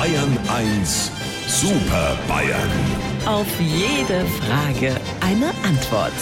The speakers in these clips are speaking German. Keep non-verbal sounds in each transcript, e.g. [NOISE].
Bayern 1 Super Bayern. Auf jede Frage eine Antwort.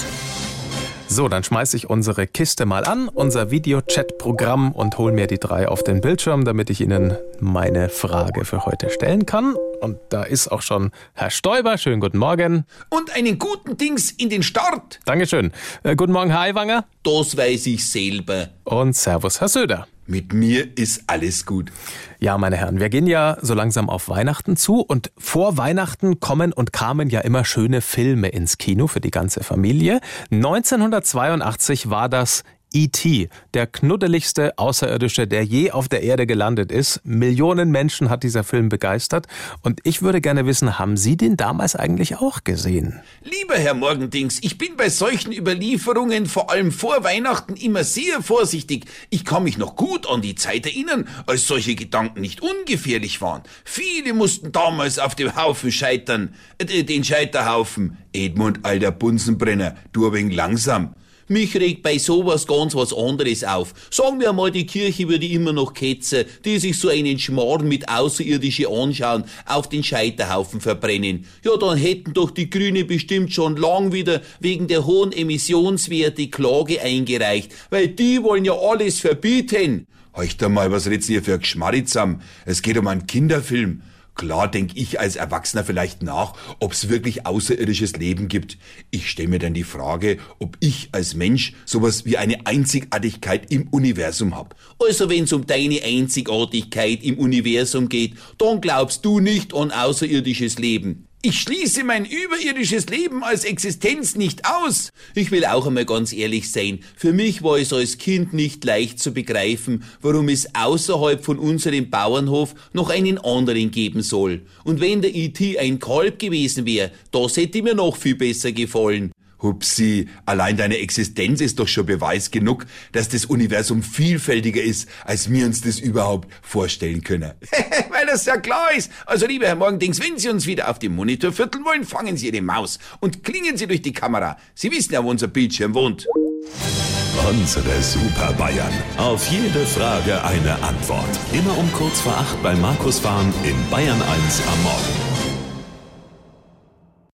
So, dann schmeiße ich unsere Kiste mal an, unser Videochat-Programm und hole mir die drei auf den Bildschirm, damit ich Ihnen meine Frage für heute stellen kann. Und da ist auch schon Herr Stoiber. Schönen guten Morgen. Und einen guten Dings in den Start. Dankeschön. Äh, guten Morgen, Herr Aiwanger. Das weiß ich selber. Und Servus, Herr Söder. Mit mir ist alles gut. Ja, meine Herren, wir gehen ja so langsam auf Weihnachten zu und vor Weihnachten kommen und kamen ja immer schöne Filme ins Kino für die ganze Familie. 1982 war das E.T., der knuddeligste Außerirdische, der je auf der Erde gelandet ist. Millionen Menschen hat dieser Film begeistert. Und ich würde gerne wissen, haben Sie den damals eigentlich auch gesehen? Lieber Herr Morgendings, ich bin bei solchen Überlieferungen vor allem vor Weihnachten immer sehr vorsichtig. Ich kann mich noch gut an die Zeit erinnern, als solche Gedanken nicht ungefährlich waren. Viele mussten damals auf dem Haufen scheitern. Äh, den Scheiterhaufen. Edmund, alter Bunsenbrenner, du ein langsam. Mich regt bei sowas ganz was anderes auf. Sagen wir mal, die Kirche würde immer noch Ketzer, die sich so einen Schmarrn mit Außerirdische anschauen, auf den Scheiterhaufen verbrennen. Ja, dann hätten doch die Grüne bestimmt schon lang wieder wegen der hohen Emissionswerte Klage eingereicht, weil die wollen ja alles verbieten. Heucht mal, was redst ihr für Geschmarrizam? Es geht um einen Kinderfilm. Klar denke ich als Erwachsener vielleicht nach, ob es wirklich außerirdisches Leben gibt. Ich stelle mir dann die Frage, ob ich als Mensch sowas wie eine Einzigartigkeit im Universum hab. Also wenn es um deine Einzigartigkeit im Universum geht, dann glaubst du nicht an außerirdisches Leben. Ich schließe mein überirdisches Leben als Existenz nicht aus. Ich will auch einmal ganz ehrlich sein. Für mich war es als Kind nicht leicht zu begreifen, warum es außerhalb von unserem Bauernhof noch einen anderen geben soll. Und wenn der IT ein Kalb gewesen wäre, das hätte mir noch viel besser gefallen. Hupsi, allein deine Existenz ist doch schon Beweis genug, dass das Universum vielfältiger ist, als wir uns das überhaupt vorstellen können. [LAUGHS] Weil das ja klar ist. Also, lieber Herr Morgendings, wenn Sie uns wieder auf dem Monitor vierteln wollen, fangen Sie Ihre Maus und klingen Sie durch die Kamera. Sie wissen ja, wo unser Bildschirm wohnt. Unsere Super Bayern. Auf jede Frage eine Antwort. Immer um kurz vor acht bei Markus Fahren in Bayern 1 am Morgen.